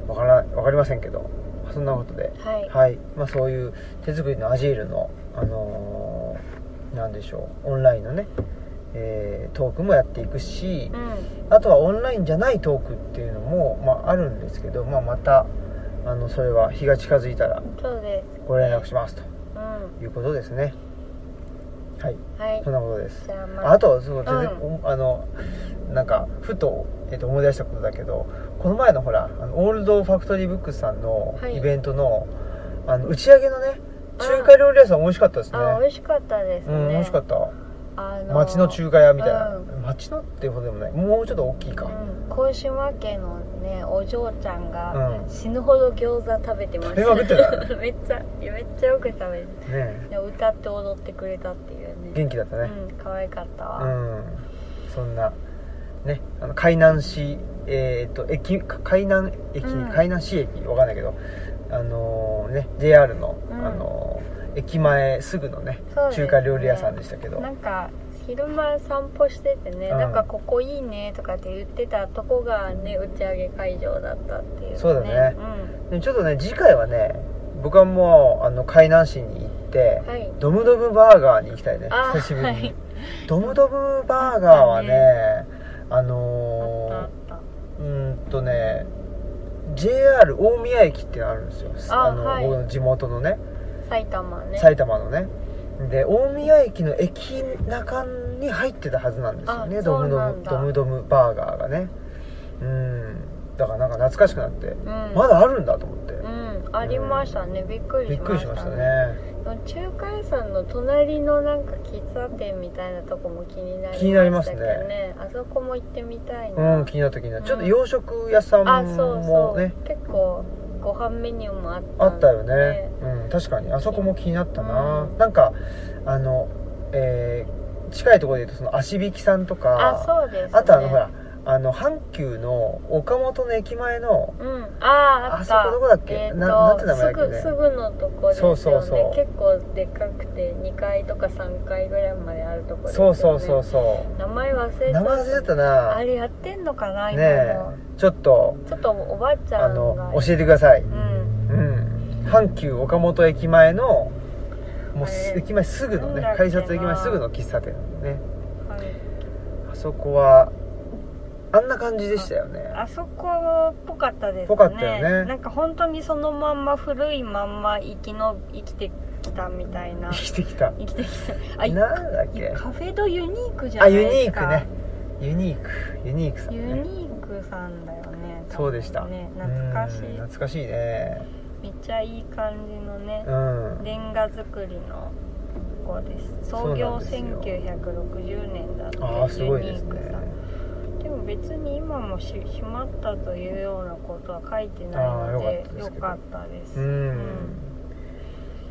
わからわかりませんけどそんなことで。はい。はい、まあ、そういう手作りのアジールのあのーなんでしょうオンラインのね、えートークもやっていくし、うん。あとはオンラインじゃないトークっていうのも、まあ、あるんですけど、まあ、またあのそれは日が近づいたらご連絡しますと。うん。いうことですね。はい。はい。そんなことです。あまあ。とそう全然、うおあのなんかふと,、えっと思い出したことだけどこの前のほらあのオールドファクトリーブックスさんのはい。イベントの,、あの打ち上げのね中華料理屋さん。美味しかったですね。あ美味しかったですね、うん美味しかったあの町の中華屋みたいな、うん。町のっていうほどでもない。もうちょっと大きいか、うん、甲島家のねお嬢ちゃんがうん。死ぬほど餃子食べてました、食べまくってた。めっちゃめっちゃよく食べてねで歌って踊ってくれたっていうね。元気だったね。うん可愛かったわ、うん、そんなねあの海南市えっ、と駅海南駅、うん。海南市駅わかんないけどあのーね JR の、うん。あのー駅前すぐのねね。中華料理屋さんでしたけど。なんか昼間散歩しててね、うん。なんかここいいねとかって言ってたとこがね打ち上げ会場だったっていう、ね、そうだね。でちょっとね次回はね僕はもうあの海南市に行って、うん、はい。ドムドムバーガーに行きたいね。あ久しぶりに、はい。ドムドムバーガーはねああのーうーんとね JR 大宮駅ってあるんですよ。の、あはい。僕の地元のね埼玉ね。埼玉のね。で大宮駅の駅中に入ってたはずなんですよね。あドムドムドムドムバーガーがね。うん。だからなんか懐かしくなって、うん。まだあるんだと思って、うん。ありましたね。びっくりびっしましたね。くりしましたね。中華屋さんの隣のなんか喫茶店みたいなとこも気になりましたけど気になりますね。あそこも行ってみたいな、うん気になった気になった、うんちょっと洋食屋さんあそうそもねう。結構ご飯メニューもあったあったよね、うん、確かに。あそこも気になったな、うん。なんかあの、えー近いところで言うとその足引きさんとか。あそうです、ね、あとあのほらあの阪急の岡本の駅前のうん。あああそこどこだっけ？えーとななんて名前だっけ？ねすぐすぐのとこですよね。そうそうそう。結構でかくて2階とか3階ぐらいまであるとこですよね。そうそうそうそ名前忘れうちゃ名前忘れてたな。あれやってんのかな今も、ねえ。ちょっとちょっとおばあちゃあの教えてください。うん。うん。阪急岡本駅前のもう駅前すぐのね改札駅前すぐの喫茶店ね。はい。あそこはあんな感じでしたよね。あそこっぽかったですね。ぽかったよね。なんか本当にそのまんま古いまんま生きの生きてきたみたいな。生きてきた。生きてきた。あいなんだっけ？カフェドユニークじゃあないですか。ユニークね。ユニーク。ユニークさんユねニークさんだよねそうでした、ね。懐かしい。うん懐かしいね。めっちゃいい感じのねうん。レンガ造りのとこです。創業んですよ。1960年だってああすごいですね。ユニークさんでも別に今もし閉まったというようなことは書いてないのでよかったです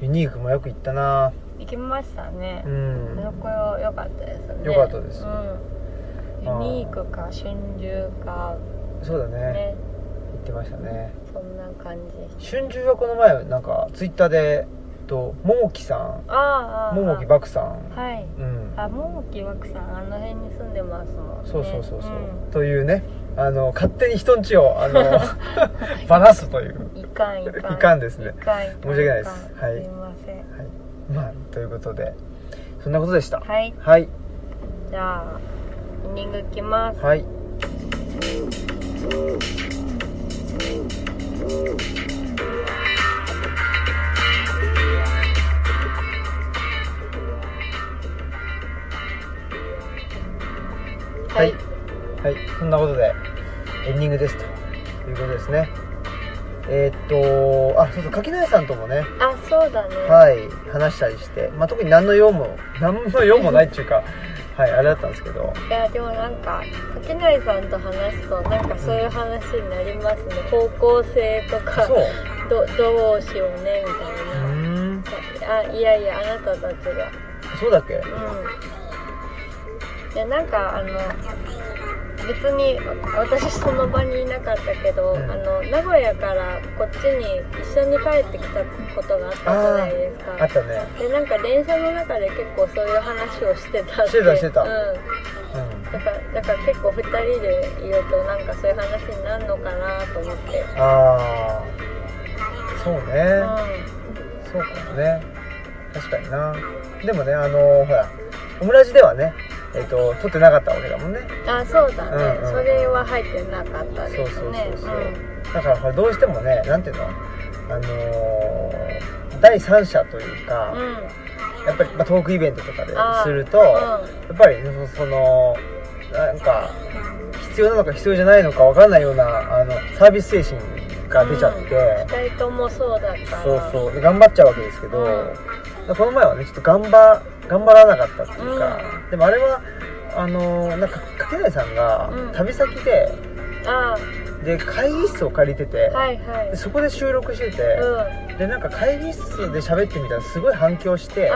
ユニークもよく行ったな。行きましたね。う、ん。そこよかったですね。よかったです。うん、ユニークか春秋かそうだね。ね。行ってましたね。そんな感じ春秋はこの前なんかツイッターでと桃木さん。ああ桃木漠さん。はい。うん。あ桃木枠さんあの辺に住んでますもんね。そうそうそうそう、ん。というねあの勝手に人んちをあの ばらすという。いかんいかん。いかんですね。いかんいかん。申し訳ないです。はい。すいません。はい。まあということでそんなことでした。はい。はい。じゃあエンディングいきます。はいはい。はい。そんなことでエンディングですと。いうことですね。えーっとあそうそう柿内さんともねあそうだね。はい。話したりして、まあ、特に何の用も 何の用もないっていうか はいあれだったんですけど。いやでもなんか柿内さんと話すとなんかそういう話になりますね。方向性とかそう。どどうしようねみうたいーん。なあいやいやあなたたちが。そうだっけ？うんいやなんかあの別に私その場にいなかったけど、うん。あの名古屋からこっちに一緒に帰ってきたことがあったじゃないですか。あったね。でなんか電車の中で結構そういう話をしてたしてたしてた。うん。うん。だからだから結構2人でいるとなんかそういう話になるのかなと思って。ああそううね、ん。そうかもね。確かにな。でもねあのほらオムラジではねえっ、と撮ってなかったわけだもんね。あそうだね、うんうんそれは入ってなかったですね。そうそうそうそう。だからどうしてもねなんていうの？あのー第三者というか、うん、うんやっぱり、まあ、トークイベントとかですると、やっぱりそそのなんか必要なのか必要じゃないのか分かんないようなあのサービス精神が出ちゃって、2人ともそうだったそうそう。で頑張っちゃうわけですけど、うん。この前はねちょっと頑張頑張らなかったっていうか、でもあれはあのーなんか掛内さんがうん。旅先で、あで会議室を借りてて、あはいはい。でそこで収録してて、うん。でなんか会議室で喋ってみたらすごい反響して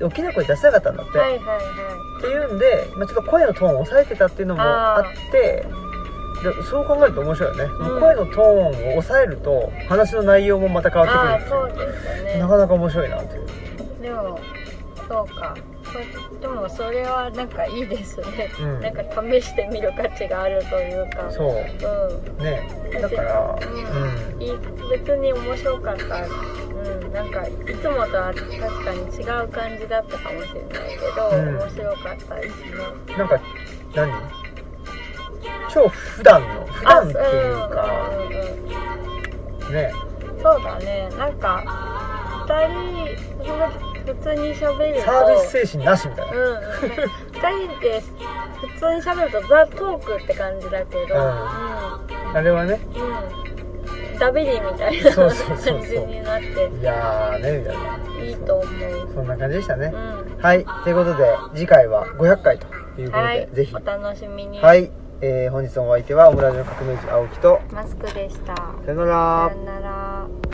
大きな声出せなかったんだって、あはいはいはっていうんで、まあ、ちょっと声のトーンを抑えてたっていうのもあってでそう考えると面白いよね、もう声のトーンを抑えると話の内容もまた変わってくるんそうですよね。なかなか面白いなっていう。でもそうか。そでもそれはなんかいいですね、うん。なんか試してみる価値があるというか。そう。うん。ね。だからうん。いい別に面白かった。うん。なんかいつもとは確かに違う感じだったかもしれないけど、うん。面白かったですね。うんなんか何？超普段の普段っていうか。あうんうんうんね。そうだね。なんか2人普通に喋るとサービス精神なしみたいな。うんうん、2人で普通に喋るとザ・トークって感じだけど、うん。うん。あれはね。うん、ダビリみたいな感じになって。いやーねみたいな。いいと思う、そんな感じでしたね、うん、はい。ということで次回は500回ということで、はい。ぜひ。お楽しみに、はい、えー本日のお相手はオムラジの革命児青木とマスクでした。さよなら。さよなら